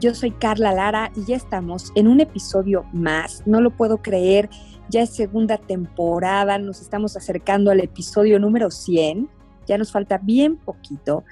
Yo soy Carla Lara y ya estamos en un episodio más. No lo puedo creer, ya es segunda temporada, nos estamos acercando al episodio número 100, ya nos falta bien poquito.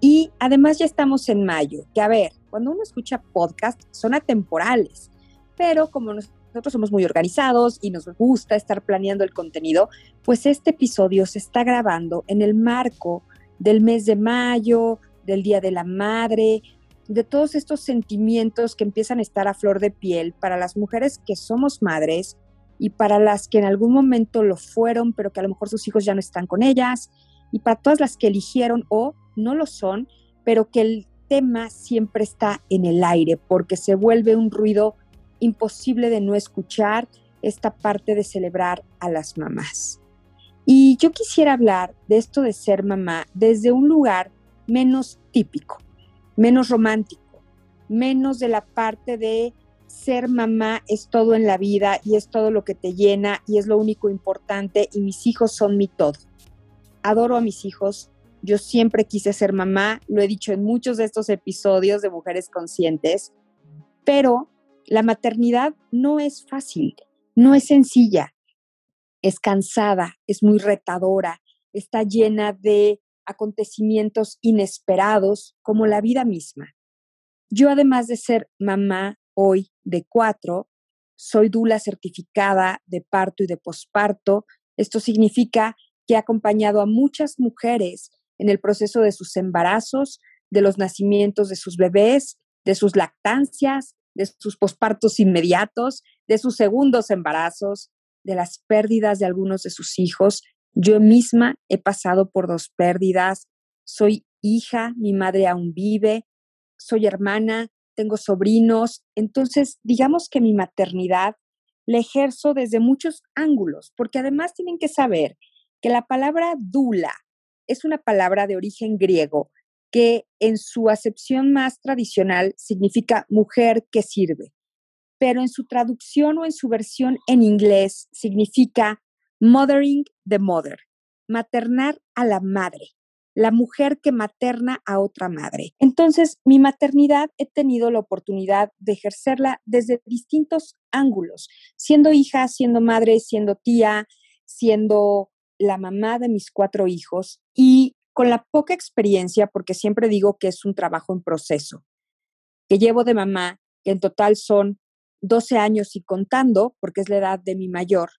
Y además ya estamos en mayo, que a ver, cuando uno escucha podcast son atemporales, pero como nosotros somos muy organizados y nos gusta estar planeando el contenido, pues este episodio se está grabando en el marco del mes de mayo, del Día de la Madre, de todos estos sentimientos que empiezan a estar a flor de piel para las mujeres que somos madres y para las que en algún momento lo fueron, pero que a lo mejor sus hijos ya no están con ellas, y para todas las que eligieron o no lo son, pero que el tema siempre está en el aire porque se vuelve un ruido imposible de no escuchar esta parte de celebrar a las mamás. Y yo quisiera hablar de esto de ser mamá desde un lugar menos típico menos romántico, menos de la parte de ser mamá es todo en la vida y es todo lo que te llena y es lo único importante y mis hijos son mi todo. Adoro a mis hijos, yo siempre quise ser mamá, lo he dicho en muchos de estos episodios de Mujeres Conscientes, pero la maternidad no es fácil, no es sencilla, es cansada, es muy retadora, está llena de acontecimientos inesperados como la vida misma. Yo, además de ser mamá hoy de cuatro, soy dula certificada de parto y de posparto. Esto significa que he acompañado a muchas mujeres en el proceso de sus embarazos, de los nacimientos de sus bebés, de sus lactancias, de sus pospartos inmediatos, de sus segundos embarazos, de las pérdidas de algunos de sus hijos yo misma he pasado por dos pérdidas, soy hija, mi madre aún vive, soy hermana, tengo sobrinos, entonces digamos que mi maternidad la ejerzo desde muchos ángulos, porque además tienen que saber que la palabra dula es una palabra de origen griego que en su acepción más tradicional significa mujer que sirve, pero en su traducción o en su versión en inglés significa Mothering the Mother, maternar a la madre, la mujer que materna a otra madre. Entonces, mi maternidad he tenido la oportunidad de ejercerla desde distintos ángulos, siendo hija, siendo madre, siendo tía, siendo la mamá de mis cuatro hijos y con la poca experiencia, porque siempre digo que es un trabajo en proceso, que llevo de mamá, que en total son 12 años y contando, porque es la edad de mi mayor,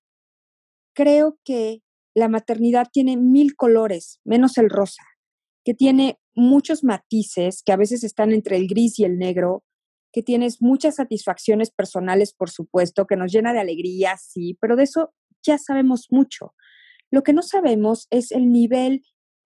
creo que la maternidad tiene mil colores, menos el rosa, que tiene muchos matices que a veces están entre el gris y el negro, que tienes muchas satisfacciones personales, por supuesto, que nos llena de alegría, sí, pero de eso ya sabemos mucho. Lo que no sabemos es el nivel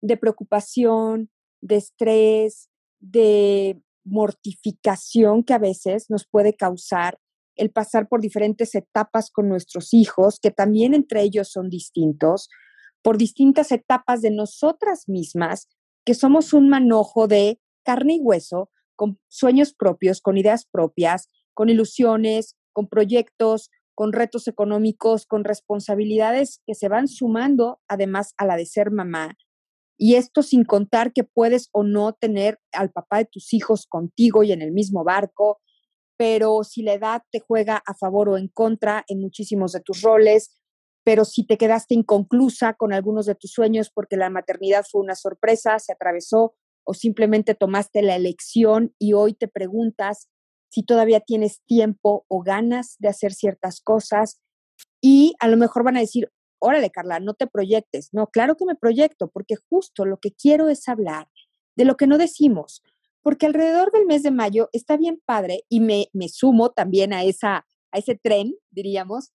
de preocupación, de estrés, de mortificación que a veces nos puede causar el pasar por diferentes etapas con nuestros hijos, que también entre ellos son distintos, por distintas etapas de nosotras mismas, que somos un manojo de carne y hueso, con sueños propios, con ideas propias, con ilusiones, con proyectos, con retos económicos, con responsabilidades que se van sumando además a la de ser mamá. Y esto sin contar que puedes o no tener al papá de tus hijos contigo y en el mismo barco, pero si la edad te juega a favor o en contra en muchísimos de tus roles, pero si te quedaste inconclusa con algunos de tus sueños porque la maternidad fue una sorpresa, se atravesó o simplemente tomaste la elección y hoy te preguntas si todavía tienes tiempo o ganas de hacer ciertas cosas y a lo mejor van a decir, órale Carla, no te proyectes. No, claro que me proyecto porque justo lo que quiero es hablar de lo que no decimos, porque alrededor del mes de mayo está bien padre y me, me sumo también a, esa, a ese tren, diríamos,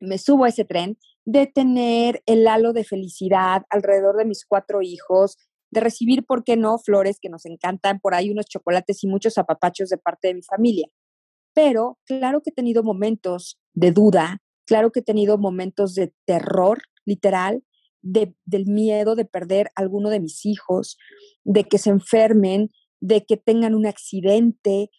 me subo a ese tren de tener el halo de felicidad alrededor de mis cuatro hijos, de recibir, ¿por qué no?, flores que nos encantan, por ahí unos chocolates y muchos apapachos de parte de mi familia. pero claro que he tenido momentos de duda, claro que he tenido momentos de terror, literal, del miedo de perder alguno de mis hijos, de que se enfermen, de que tengan un accidente.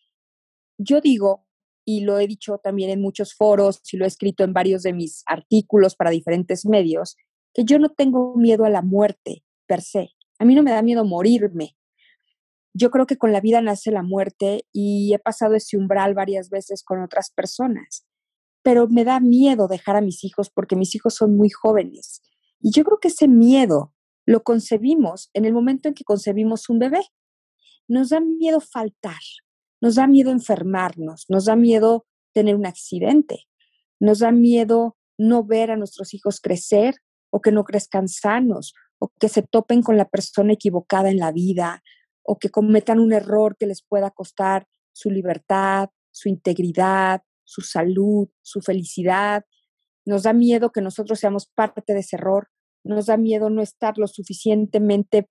Yo digo, y lo he dicho también en muchos foros y lo he escrito en varios de mis artículos para diferentes medios, que yo no tengo miedo a la muerte per se. A mí no me da miedo morirme. Yo creo que con la vida nace la muerte y he pasado ese umbral varias veces con otras personas, pero me da miedo dejar a mis hijos porque mis hijos son muy jóvenes. Y yo creo que ese miedo lo concebimos en el momento en que concebimos un bebé. Nos da miedo faltar, nos da miedo enfermarnos, nos da miedo tener un accidente, nos da miedo no ver a nuestros hijos crecer o que no crezcan sanos o que se topen con la persona equivocada en la vida o que cometan un error que les pueda costar su libertad, su integridad, su salud, su felicidad. Nos da miedo que nosotros seamos parte de ese error, nos da miedo no estar lo suficientemente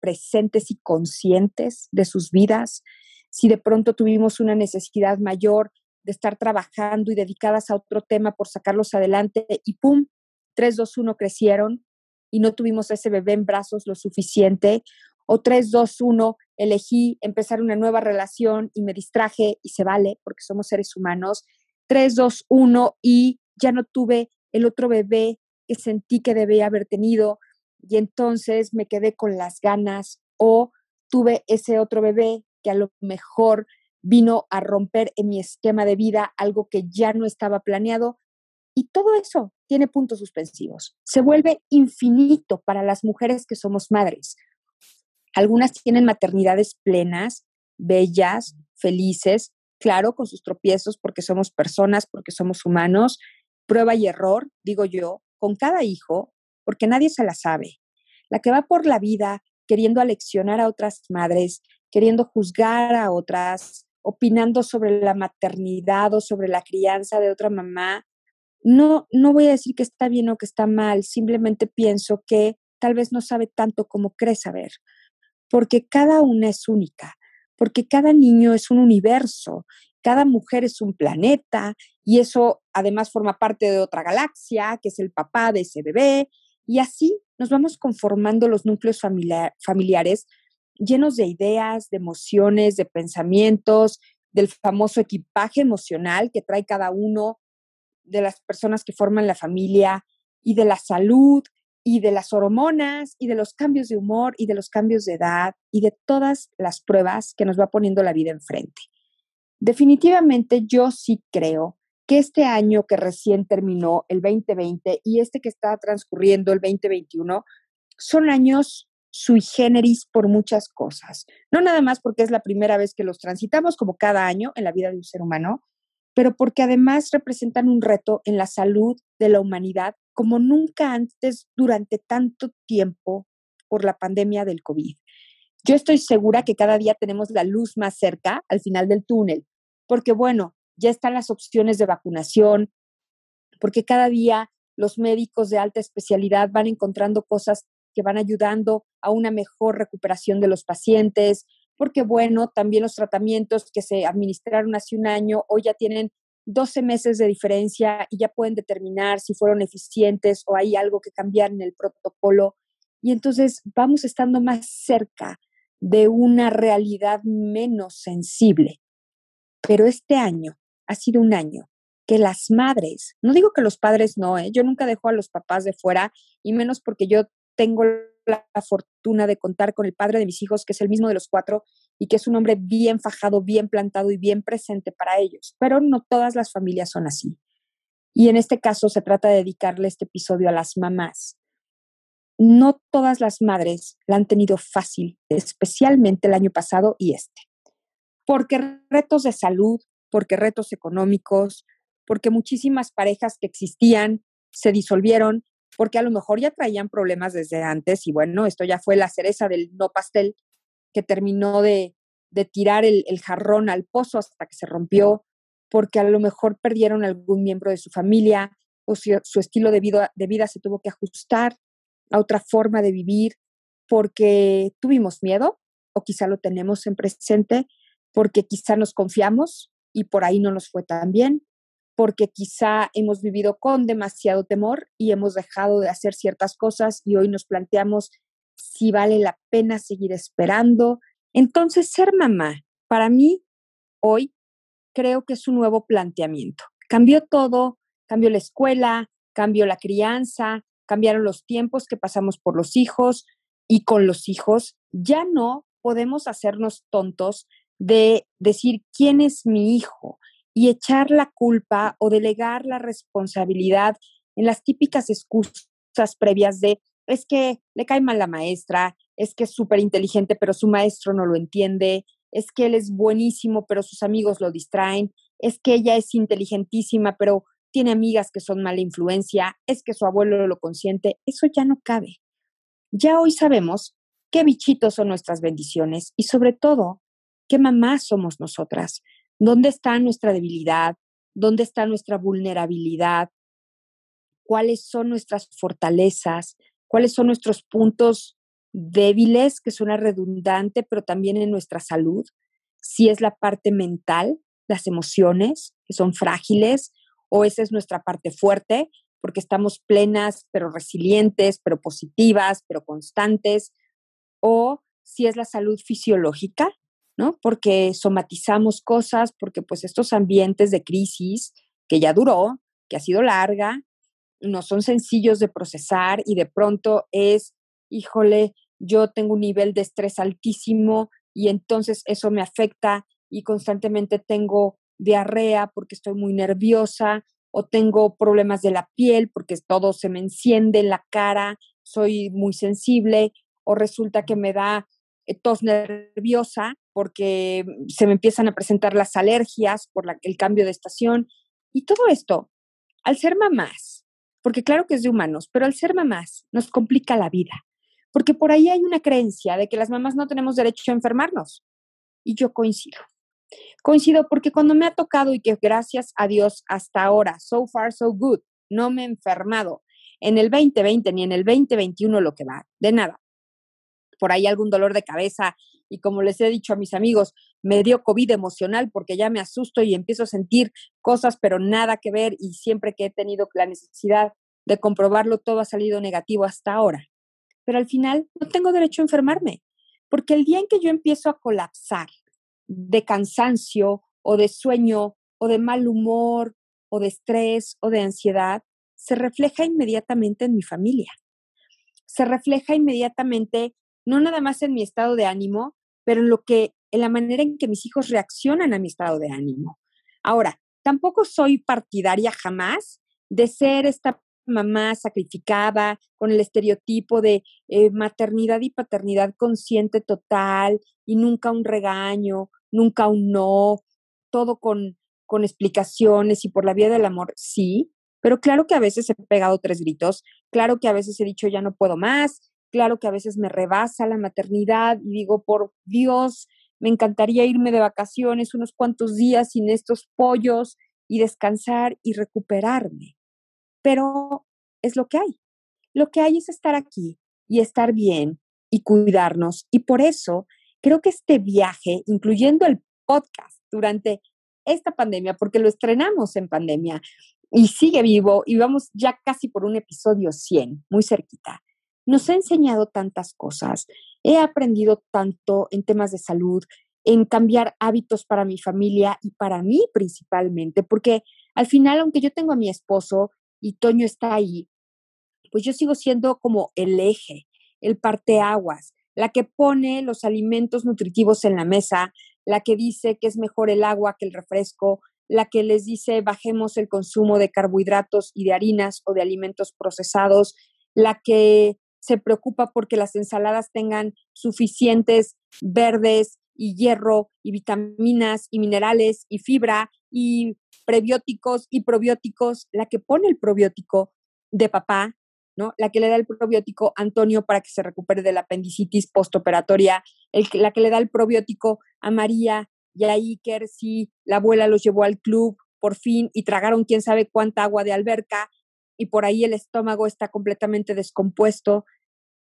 presentes y conscientes de sus vidas. Si de pronto tuvimos una necesidad mayor de estar trabajando y dedicadas a otro tema por sacarlos adelante y ¡pum! 3, 2, 1 crecieron y no tuvimos ese bebé en brazos lo suficiente. O 3, 2, 1, elegí empezar una nueva relación y me distraje y se vale porque somos seres humanos. 3, 2, 1 y ya no tuve el otro bebé que sentí que debía haber tenido y entonces me quedé con las ganas o tuve ese otro bebé que a lo mejor vino a romper en mi esquema de vida algo que ya no estaba planeado y todo eso tiene puntos suspensivos. Se vuelve infinito para las mujeres que somos madres. Algunas tienen maternidades plenas, bellas, felices, claro, con sus tropiezos porque somos personas, porque somos humanos, prueba y error, digo yo, con cada hijo, porque nadie se la sabe. La que va por la vida queriendo aleccionar a otras madres, queriendo juzgar a otras, opinando sobre la maternidad o sobre la crianza de otra mamá, no, no voy a decir que está bien o que está mal, simplemente pienso que tal vez no sabe tanto como cree saber, porque cada una es única, porque cada niño es un universo cada mujer es un planeta y eso además forma parte de otra galaxia, que es el papá de ese bebé, y así nos vamos conformando los núcleos familiares llenos de ideas, de emociones, de pensamientos, del famoso equipaje emocional que trae cada uno de las personas que forman la familia y de la salud y de las hormonas y de los cambios de humor y de los cambios de edad y de todas las pruebas que nos va poniendo la vida enfrente. Definitivamente yo sí creo que este año que recién terminó, el 2020, y este que está transcurriendo, el 2021, son años sui generis por muchas cosas. No nada más porque es la primera vez que los transitamos como cada año en la vida de un ser humano, pero porque además representan un reto en la salud de la humanidad como nunca antes durante tanto tiempo por la pandemia del COVID. Yo estoy segura que cada día tenemos la luz más cerca al final del túnel, porque bueno, ya están las opciones de vacunación, porque cada día los médicos de alta especialidad van encontrando cosas que van ayudando a una mejor recuperación de los pacientes, porque bueno, también los tratamientos que se administraron hace un año hoy ya tienen 12 meses de diferencia y ya pueden determinar si fueron eficientes o hay algo que cambiar en el protocolo. Y entonces vamos estando más cerca de una realidad menos sensible. Pero este año ha sido un año que las madres, no digo que los padres no, ¿eh? yo nunca dejo a los papás de fuera, y menos porque yo tengo la fortuna de contar con el padre de mis hijos, que es el mismo de los cuatro, y que es un hombre bien fajado, bien plantado y bien presente para ellos. Pero no todas las familias son así. Y en este caso se trata de dedicarle este episodio a las mamás, no todas las madres la han tenido fácil, especialmente el año pasado y este. Porque retos de salud, porque retos económicos, porque muchísimas parejas que existían se disolvieron, porque a lo mejor ya traían problemas desde antes y bueno, esto ya fue la cereza del no pastel que terminó de, tirar el, jarrón al pozo hasta que se rompió, porque a lo mejor perdieron algún miembro de su familia o su estilo de vida, de vida se tuvo que ajustar a otra forma de vivir porque tuvimos miedo o quizá lo tenemos en presente porque quizá nos confiamos y por ahí no nos fue tan bien, porque quizá hemos vivido con demasiado temor y hemos dejado de hacer ciertas cosas y hoy nos planteamos si vale la pena seguir esperando. Entonces, ser mamá, para mí, hoy, creo que es un nuevo planteamiento. Cambió todo, cambió la escuela, cambió la crianza, cambiaron los tiempos que pasamos por los hijos y con los hijos. Ya no podemos hacernos tontos de decir quién es mi hijo y echar la culpa o delegar la responsabilidad en las típicas excusas previas de es que le cae mal la maestra, es que es súper inteligente, pero su maestro no lo entiende, es que él es buenísimo, pero sus amigos lo distraen, es que ella es inteligentísima, pero tiene amigas que son mala influencia, es que su abuelo lo consiente, eso ya no cabe. Ya hoy sabemos qué bichitos son nuestras bendiciones y sobre todo qué mamás somos nosotras, dónde está nuestra debilidad, dónde está nuestra vulnerabilidad, cuáles son nuestras fortalezas, cuáles son nuestros puntos débiles, que suena redundante, pero también en nuestra salud, si es la parte mental, las emociones, que son frágiles, o esa es nuestra parte fuerte, porque estamos plenas, pero resilientes, pero positivas, pero constantes, o si es la salud fisiológica, ¿no? Porque somatizamos cosas, porque pues estos ambientes de crisis que ya duró, que ha sido larga, no son sencillos de procesar y de pronto es, híjole, yo tengo un nivel de estrés altísimo y entonces eso me afecta y constantemente tengo diarrea porque estoy muy nerviosa o tengo problemas de la piel porque todo se me enciende en la cara, soy muy sensible o resulta que me da eh, tos nerviosa porque se me empiezan a presentar las alergias por el cambio de estación. Y todo esto, al ser mamás, porque claro que es de humanos, pero al ser mamás nos complica la vida, porque por ahí hay una creencia de que las mamás no tenemos derecho a enfermarnos. Y yo coincido. Coincido porque cuando me ha tocado y que gracias a Dios hasta ahora, so far, so good, no me he enfermado en el 2020 ni en el 2021 lo que va, de nada por ahí algún dolor de cabeza y como les he dicho a mis amigos, me dio COVID emocional porque ya me asusto y empiezo a sentir cosas, pero nada que ver y siempre que he tenido la necesidad de comprobarlo, todo ha salido negativo hasta ahora. Pero al final no tengo derecho a enfermarme, porque el día en que yo empiezo a colapsar de cansancio o de sueño o de mal humor o de estrés o de ansiedad, se refleja inmediatamente en mi familia. Se refleja inmediatamente no nada más en mi estado de ánimo, pero en lo que, en la manera en que mis hijos reaccionan a mi estado de ánimo. Ahora, tampoco soy partidaria jamás de ser esta mamá sacrificada con el estereotipo de eh, maternidad y paternidad consciente total y nunca un regaño, nunca un no, todo con, con explicaciones y por la vía del amor, sí, pero claro que a veces he pegado tres gritos, claro que a veces he dicho ya no puedo más, Claro que a veces me rebasa la maternidad y digo, por Dios, me encantaría irme de vacaciones unos cuantos días sin estos pollos y descansar y recuperarme. Pero es lo que hay. Lo que hay es estar aquí y estar bien y cuidarnos. Y por eso creo que este viaje, incluyendo el podcast durante esta pandemia, porque lo estrenamos en pandemia y sigue vivo y vamos ya casi por un episodio 100, muy cerquita nos ha enseñado tantas cosas. He aprendido tanto en temas de salud, en cambiar hábitos para mi familia y para mí principalmente, porque al final, aunque yo tengo a mi esposo y Toño está ahí, pues yo sigo siendo como el eje, el parteaguas, la que pone los alimentos nutritivos en la mesa, la que dice que es mejor el agua que el refresco, la que les dice bajemos el consumo de carbohidratos y de harinas o de alimentos procesados, la que se preocupa porque las ensaladas tengan suficientes verdes y hierro y vitaminas y minerales y fibra y prebióticos y probióticos, la que pone el probiótico de papá, ¿no? La que le da el probiótico Antonio para que se recupere de la apendicitis postoperatoria, el, la que le da el probiótico a María y a Iker si la abuela los llevó al club por fin y tragaron quién sabe cuánta agua de alberca y por ahí el estómago está completamente descompuesto.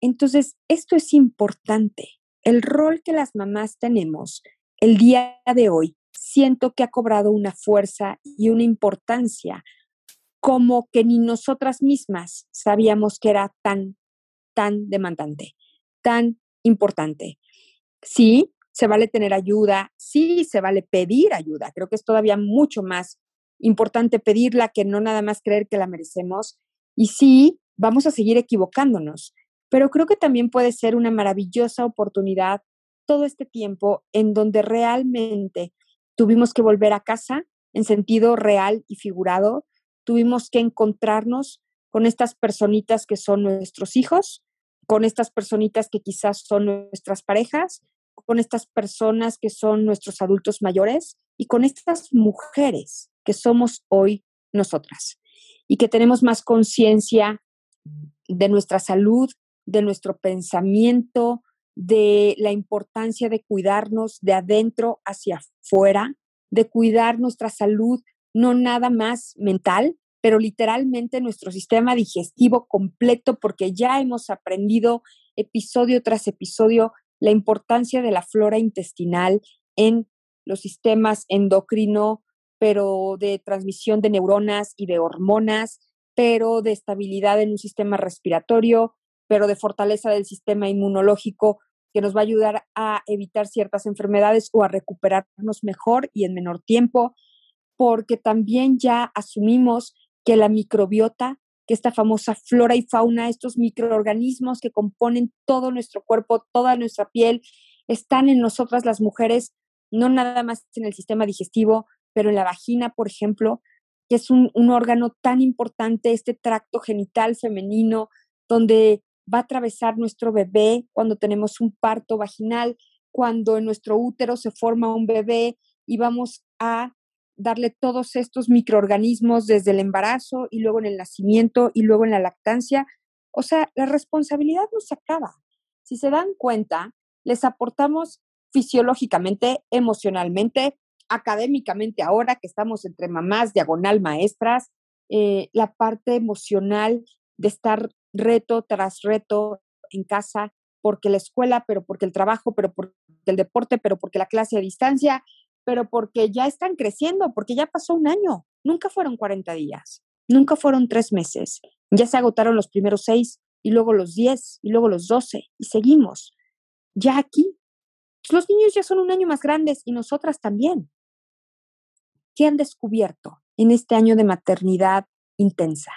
Entonces, esto es importante. El rol que las mamás tenemos el día de hoy siento que ha cobrado una fuerza y una importancia como que ni nosotras mismas sabíamos que era tan, tan demandante, tan importante. Sí, se vale tener ayuda, sí, se vale pedir ayuda. Creo que es todavía mucho más importante pedirla que no nada más creer que la merecemos. Y sí, vamos a seguir equivocándonos, pero creo que también puede ser una maravillosa oportunidad todo este tiempo en donde realmente tuvimos que volver a casa en sentido real y figurado, tuvimos que encontrarnos con estas personitas que son nuestros hijos, con estas personitas que quizás son nuestras parejas, con estas personas que son nuestros adultos mayores y con estas mujeres que somos hoy nosotras y que tenemos más conciencia de nuestra salud, de nuestro pensamiento, de la importancia de cuidarnos de adentro hacia afuera, de cuidar nuestra salud, no nada más mental, pero literalmente nuestro sistema digestivo completo, porque ya hemos aprendido episodio tras episodio la importancia de la flora intestinal en los sistemas endocrino, pero de transmisión de neuronas y de hormonas, pero de estabilidad en un sistema respiratorio, pero de fortaleza del sistema inmunológico que nos va a ayudar a evitar ciertas enfermedades o a recuperarnos mejor y en menor tiempo, porque también ya asumimos que la microbiota, que esta famosa flora y fauna, estos microorganismos que componen todo nuestro cuerpo, toda nuestra piel, están en nosotras las mujeres, no nada más en el sistema digestivo, pero en la vagina, por ejemplo, que es un, un órgano tan importante, este tracto genital femenino, donde va a atravesar nuestro bebé cuando tenemos un parto vaginal, cuando en nuestro útero se forma un bebé y vamos a darle todos estos microorganismos desde el embarazo y luego en el nacimiento y luego en la lactancia. O sea, la responsabilidad no se acaba. Si se dan cuenta, les aportamos fisiológicamente, emocionalmente, académicamente ahora que estamos entre mamás, diagonal maestras, eh, la parte emocional de estar reto tras reto en casa, porque la escuela, pero porque el trabajo, pero porque el deporte, pero porque la clase a distancia, pero porque ya están creciendo, porque ya pasó un año, nunca fueron 40 días, nunca fueron tres meses, ya se agotaron los primeros seis y luego los 10 y luego los 12 y seguimos. Ya aquí, los niños ya son un año más grandes y nosotras también. ¿Qué han descubierto en este año de maternidad intensa?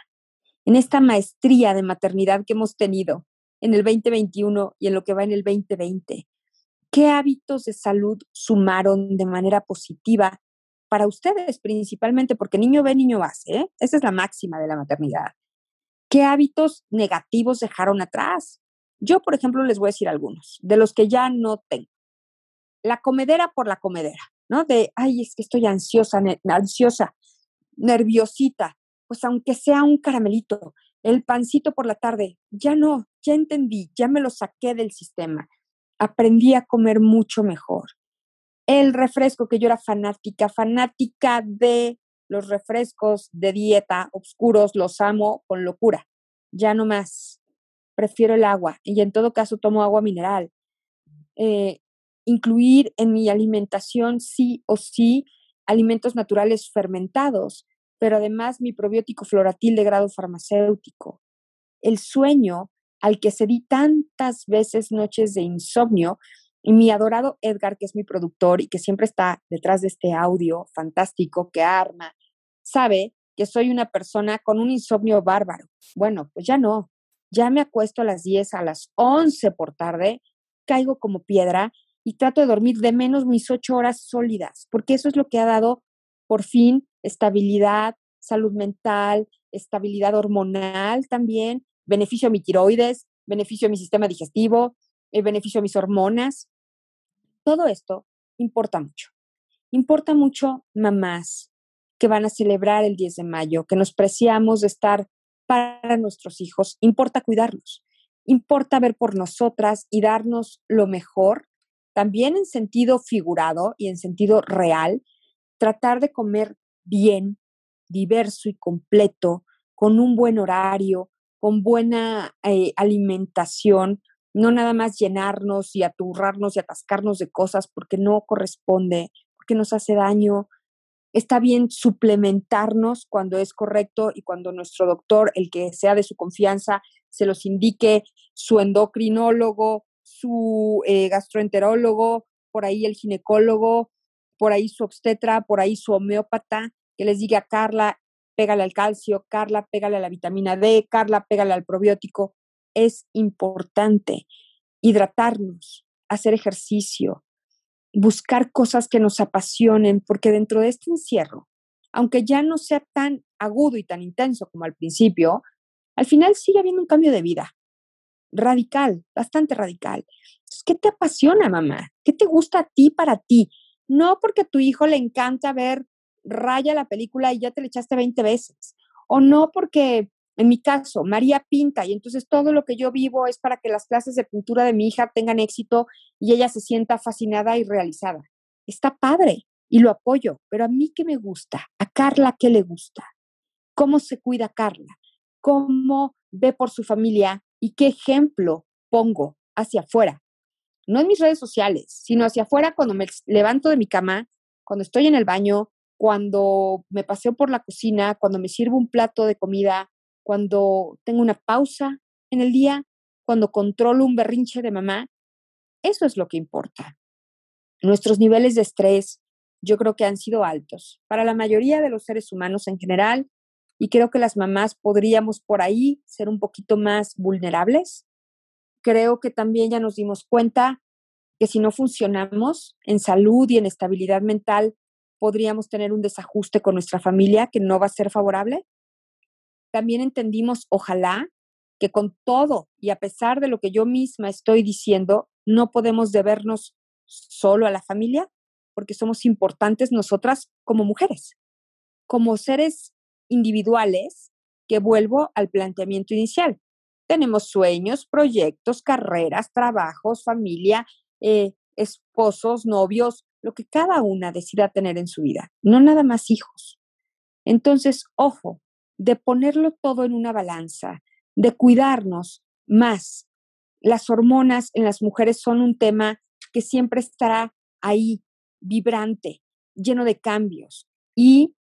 En esta maestría de maternidad que hemos tenido en el 2021 y en lo que va en el 2020? ¿Qué hábitos de salud sumaron de manera positiva para ustedes principalmente? Porque niño ve, niño hace, ¿eh? Esa es la máxima de la maternidad. ¿Qué hábitos negativos dejaron atrás? Yo, por ejemplo, les voy a decir algunos, de los que ya no tengo. La comedera por la comedera, ¿no? De, ay, es que estoy ansiosa, ansiosa, nerviosita, pues aunque sea un caramelito, el pancito por la tarde, ya no, ya entendí, ya me lo saqué del sistema. Aprendí a comer mucho mejor. El refresco, que yo era fanática, fanática de los refrescos de dieta oscuros, los amo con locura. Ya no más. Prefiero el agua y en todo caso tomo agua mineral. Eh, incluir en mi alimentación sí o sí alimentos naturales fermentados pero además mi probiótico floratil de grado farmacéutico. El sueño al que cedí tantas veces noches de insomnio, y mi adorado Edgar, que es mi productor y que siempre está detrás de este audio fantástico que arma, sabe que soy una persona con un insomnio bárbaro. Bueno, pues ya no. Ya me acuesto a las 10, a las 11 por tarde, caigo como piedra y trato de dormir de menos mis 8 horas sólidas, porque eso es lo que ha dado por fin estabilidad, salud mental, estabilidad hormonal también, beneficio a mi tiroides, beneficio a mi sistema digestivo, eh, beneficio a mis hormonas. Todo esto importa mucho. Importa mucho mamás que van a celebrar el 10 de mayo, que nos preciamos de estar para nuestros hijos. Importa cuidarlos. Importa ver por nosotras y darnos lo mejor, también en sentido figurado y en sentido real, tratar de comer bien, diverso y completo, con un buen horario, con buena eh, alimentación, no nada más llenarnos y aturrarnos y atascarnos de cosas porque no corresponde, que nos hace daño. Está bien suplementarnos cuando es correcto y cuando nuestro doctor, el que sea de su confianza, se los indique, su endocrinólogo, su eh, gastroenterólogo, por ahí el ginecólogo, por ahí su obstetra, por ahí su homeópata, que les diga, Carla, pégale al calcio, Carla, pégale a la vitamina D, Carla, pégale al probiótico. Es importante hidratarnos, hacer ejercicio, buscar cosas que nos apasionen, porque dentro de este encierro, aunque ya no sea tan agudo y tan intenso como al principio, al final sigue habiendo un cambio de vida radical, bastante radical. ¿Qué te apasiona, mamá? ¿Qué te gusta a ti para ti? No porque a tu hijo le encanta ver raya la película y ya te le echaste 20 veces. O no porque, en mi caso, María pinta y entonces todo lo que yo vivo es para que las clases de pintura de mi hija tengan éxito y ella se sienta fascinada y realizada. Está padre y lo apoyo, pero a mí qué me gusta, a Carla qué le gusta, cómo se cuida Carla, cómo ve por su familia y qué ejemplo pongo hacia afuera. No en mis redes sociales, sino hacia afuera cuando me levanto de mi cama, cuando estoy en el baño, cuando me paseo por la cocina, cuando me sirvo un plato de comida, cuando tengo una pausa en el día, cuando controlo un berrinche de mamá. Eso es lo que importa. Nuestros niveles de estrés yo creo que han sido altos para la mayoría de los seres humanos en general y creo que las mamás podríamos por ahí ser un poquito más vulnerables. Creo que también ya nos dimos cuenta que si no funcionamos en salud y en estabilidad mental, podríamos tener un desajuste con nuestra familia que no va a ser favorable. También entendimos, ojalá, que con todo y a pesar de lo que yo misma estoy diciendo, no podemos debernos solo a la familia, porque somos importantes nosotras como mujeres, como seres individuales, que vuelvo al planteamiento inicial. Tenemos sueños, proyectos, carreras, trabajos, familia, eh, esposos, novios, lo que cada una decida tener en su vida, no nada más hijos. Entonces, ojo, de ponerlo todo en una balanza, de cuidarnos más. Las hormonas en las mujeres son un tema que siempre estará ahí, vibrante, lleno de cambios y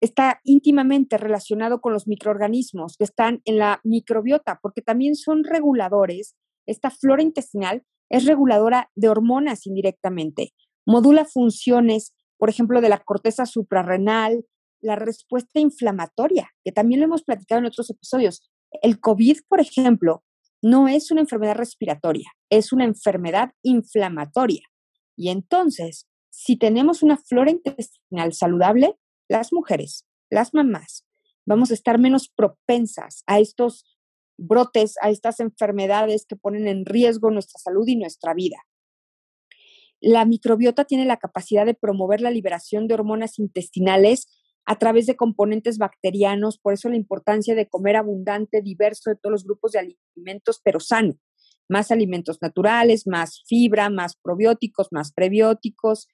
está íntimamente relacionado con los microorganismos que están en la microbiota, porque también son reguladores. Esta flora intestinal es reguladora de hormonas indirectamente modula funciones, por ejemplo, de la corteza suprarrenal, la respuesta inflamatoria, que también lo hemos platicado en otros episodios. El COVID, por ejemplo, no es una enfermedad respiratoria, es una enfermedad inflamatoria. Y entonces, si tenemos una flora intestinal saludable, las mujeres, las mamás, vamos a estar menos propensas a estos brotes, a estas enfermedades que ponen en riesgo nuestra salud y nuestra vida. La microbiota tiene la capacidad de promover la liberación de hormonas intestinales a través de componentes bacterianos, por eso la importancia de comer abundante, diverso de todos los grupos de alimentos, pero sano. Más alimentos naturales, más fibra, más probióticos, más prebióticos.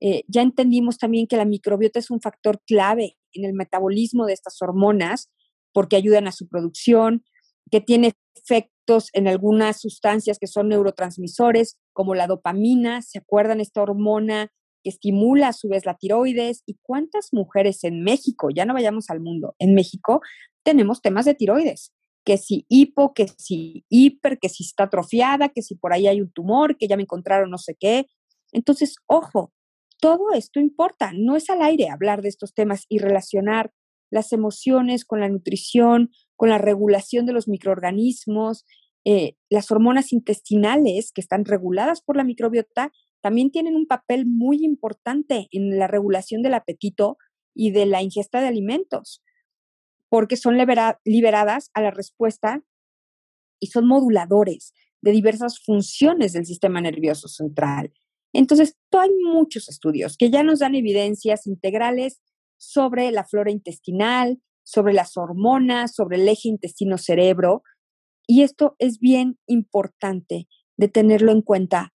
Eh, ya entendimos también que la microbiota es un factor clave en el metabolismo de estas hormonas porque ayudan a su producción, que tiene efectos en algunas sustancias que son neurotransmisores, como la dopamina, ¿se acuerdan esta hormona que estimula a su vez la tiroides? ¿Y cuántas mujeres en México, ya no vayamos al mundo, en México tenemos temas de tiroides? Que si hipo, que si hiper, que si está atrofiada, que si por ahí hay un tumor, que ya me encontraron no sé qué. Entonces, ojo, todo esto importa, no es al aire hablar de estos temas y relacionar las emociones con la nutrición, con la regulación de los microorganismos, eh, las hormonas intestinales que están reguladas por la microbiota también tienen un papel muy importante en la regulación del apetito y de la ingesta de alimentos, porque son liberadas a la respuesta y son moduladores de diversas funciones del sistema nervioso central. Entonces, hay muchos estudios que ya nos dan evidencias integrales sobre la flora intestinal, sobre las hormonas, sobre el eje intestino-cerebro. Y esto es bien importante de tenerlo en cuenta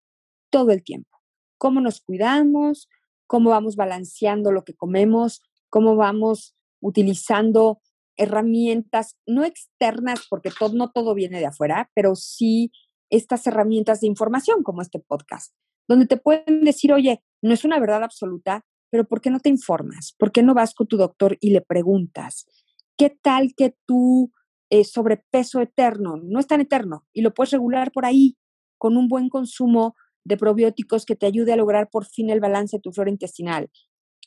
todo el tiempo. Cómo nos cuidamos, cómo vamos balanceando lo que comemos, cómo vamos utilizando herramientas no externas, porque todo, no todo viene de afuera, pero sí estas herramientas de información como este podcast, donde te pueden decir, oye, no es una verdad absoluta, pero ¿por qué no te informas? ¿Por qué no vas con tu doctor y le preguntas? ¿Qué tal que tu eh, sobrepeso eterno no es tan eterno y lo puedes regular por ahí con un buen consumo de probióticos que te ayude a lograr por fin el balance de tu flora intestinal?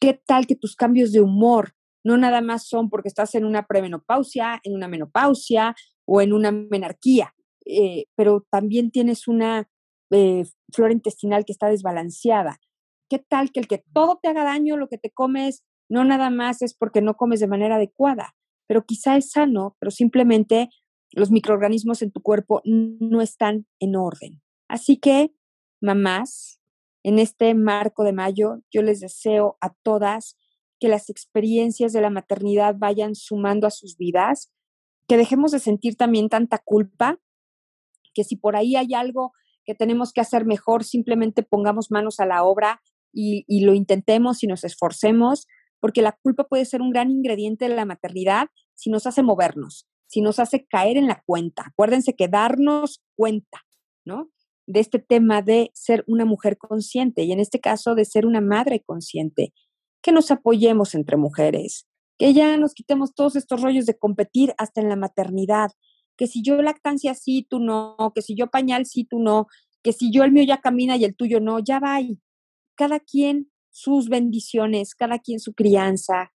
¿Qué tal que tus cambios de humor no nada más son porque estás en una premenopausia, en una menopausia o en una menarquía, eh, pero también tienes una eh, flora intestinal que está desbalanceada? ¿Qué tal que el que todo te haga daño, lo que te comes, no nada más es porque no comes de manera adecuada, pero quizá es sano, pero simplemente los microorganismos en tu cuerpo no están en orden. Así que, mamás, en este marco de mayo, yo les deseo a todas que las experiencias de la maternidad vayan sumando a sus vidas, que dejemos de sentir también tanta culpa, que si por ahí hay algo que tenemos que hacer mejor, simplemente pongamos manos a la obra y, lo intentemos y nos esforcemos, porque la culpa puede ser un gran ingrediente de la maternidad si nos hace movernos, si nos hace caer en la cuenta. Acuérdense que darnos cuenta, ¿no? De este tema de ser una mujer consciente y en este caso de ser una madre consciente, que nos apoyemos entre mujeres, que ya nos quitemos todos estos rollos de competir hasta en la maternidad, que si yo lactancia sí, tú no, que si yo pañal sí, tú no, que si yo el mío ya camina y el tuyo no, ya va cada quien sus bendiciones, cada quien su crianza,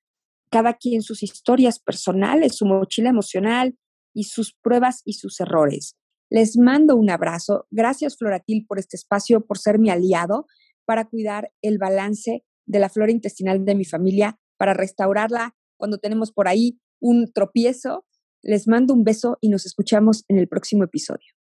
cada quien sus historias personales, su mochila emocional y sus pruebas y sus errores. Les mando un abrazo. Gracias, Floratil, por este espacio, por ser mi aliado para cuidar el balance de la flora intestinal de mi familia, para restaurarla cuando tenemos por ahí un tropiezo. Les mando un beso y nos escuchamos en el próximo episodio.